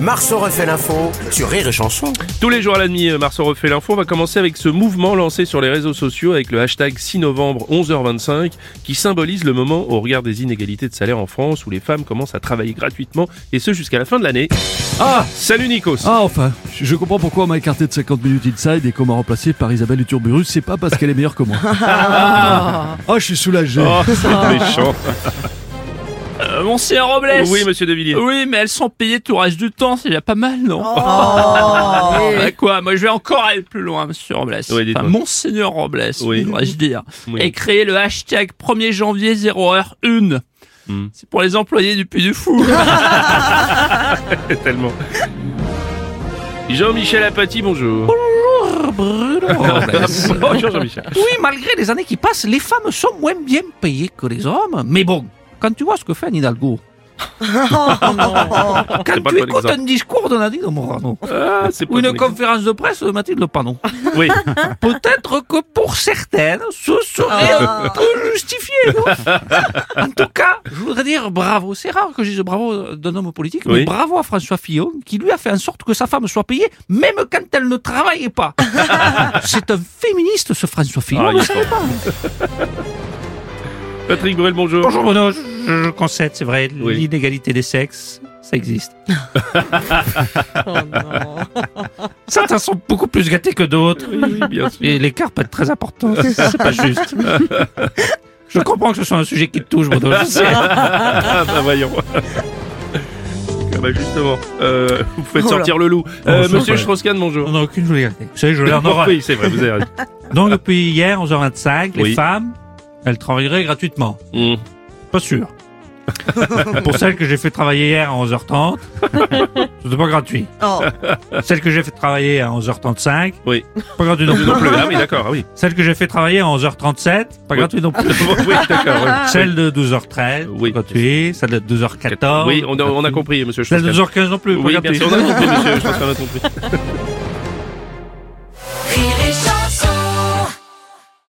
Marceau refait l'info sur Rire et Chanson. Tous les jours à la demi, euh, Marceau refait l'info. On va commencer avec ce mouvement lancé sur les réseaux sociaux avec le hashtag 6 novembre 11h25 qui symbolise le moment au regard des inégalités de salaire en France où les femmes commencent à travailler gratuitement et ce jusqu'à la fin de l'année. Ah Salut Nikos Ah enfin, je je comprends pourquoi on m'a écarté de 50 minutes inside et qu'on m'a remplacé par Isabelle Turburus, c'est pas parce qu'elle est meilleure que moi. Oh, je suis soulagé. Oh, c'est méchant Euh, Monsieur Robles Oui, monsieur De Villiers. Oui, mais elles sont payées tout le reste du temps, c'est déjà pas mal, non Bah quoi Moi, je vais encore aller plus loin, monsieur Robles. Oui, enfin, Monseigneur Robles, Oui. devrais-je dire. Oui. Et créer le hashtag 1er janvier 0h1. Hmm. C'est pour les employés du Puy du Fou. Tellement. Jean-Michel Apathy, bonjour. bonjour Jean-Michel. Oui, malgré les années qui passent, les femmes sont moins bien payées que les hommes. Mais bon, quand tu vois ce que fait Anne Hidalgo, quand tu bon écoutes exemple. un discours de Nadine Morano, Ah, ou une bon conférence de presse de Mathilde Panon, Oui. peut-être que pour certaines, ce serait un peu justifié, En tout cas, je voudrais dire bravo. C'est rare que je dise bravo d'un homme politique, Oui. mais bravo à François Fillon, qui lui a fait en sorte que sa femme soit payée, même quand elle ne travaillait pas. C'est un féministe, ce François Fillon, Ah, Patrick Bruel, bonjour. Bonjour Bruno, je, je concède, c'est vrai, Oui. l'inégalité des sexes, ça existe. Certains sont beaucoup plus gâtés que d'autres. Oui, bien sûr. Et l'écart peut être très important, c'est pas juste. Je comprends que ce soit un sujet qui te touche, Bruno. je sais. Ah bah voyons. Ah bah justement, euh, vous faites sortir le loup. Euh, Bonjour, Monsieur. Strauss-Kahn, bonjour. On n'a aucune vulgarité. Vous savez, je l'ai en horreur. Oui, c'est vrai, vous avez raison. Donc depuis hier, 11h25, les femmes, elles travailleraient gratuitement. Hum. Pas sûr. Pour celles que j'ai fait travailler hier à 11h30, c'était pas gratuit. Celles que j'ai fait travailler à 11h35, Oui. pas gratuit non plus. Non plus. Ah oui, d'accord, ah oui. Celle que j'ai fait travailler à 11h37, pas Oui. gratuit non plus. oui, d'accord. oui. Celle de 12h13, Oui. gratuit. Celle de 12h14. Oui, on a, on a compris, monsieur Celle de Strauss-Kahn. 12h15 non plus, pas Oui, sûr, on a compris, monsieur Strauss-Kahn, on a compris.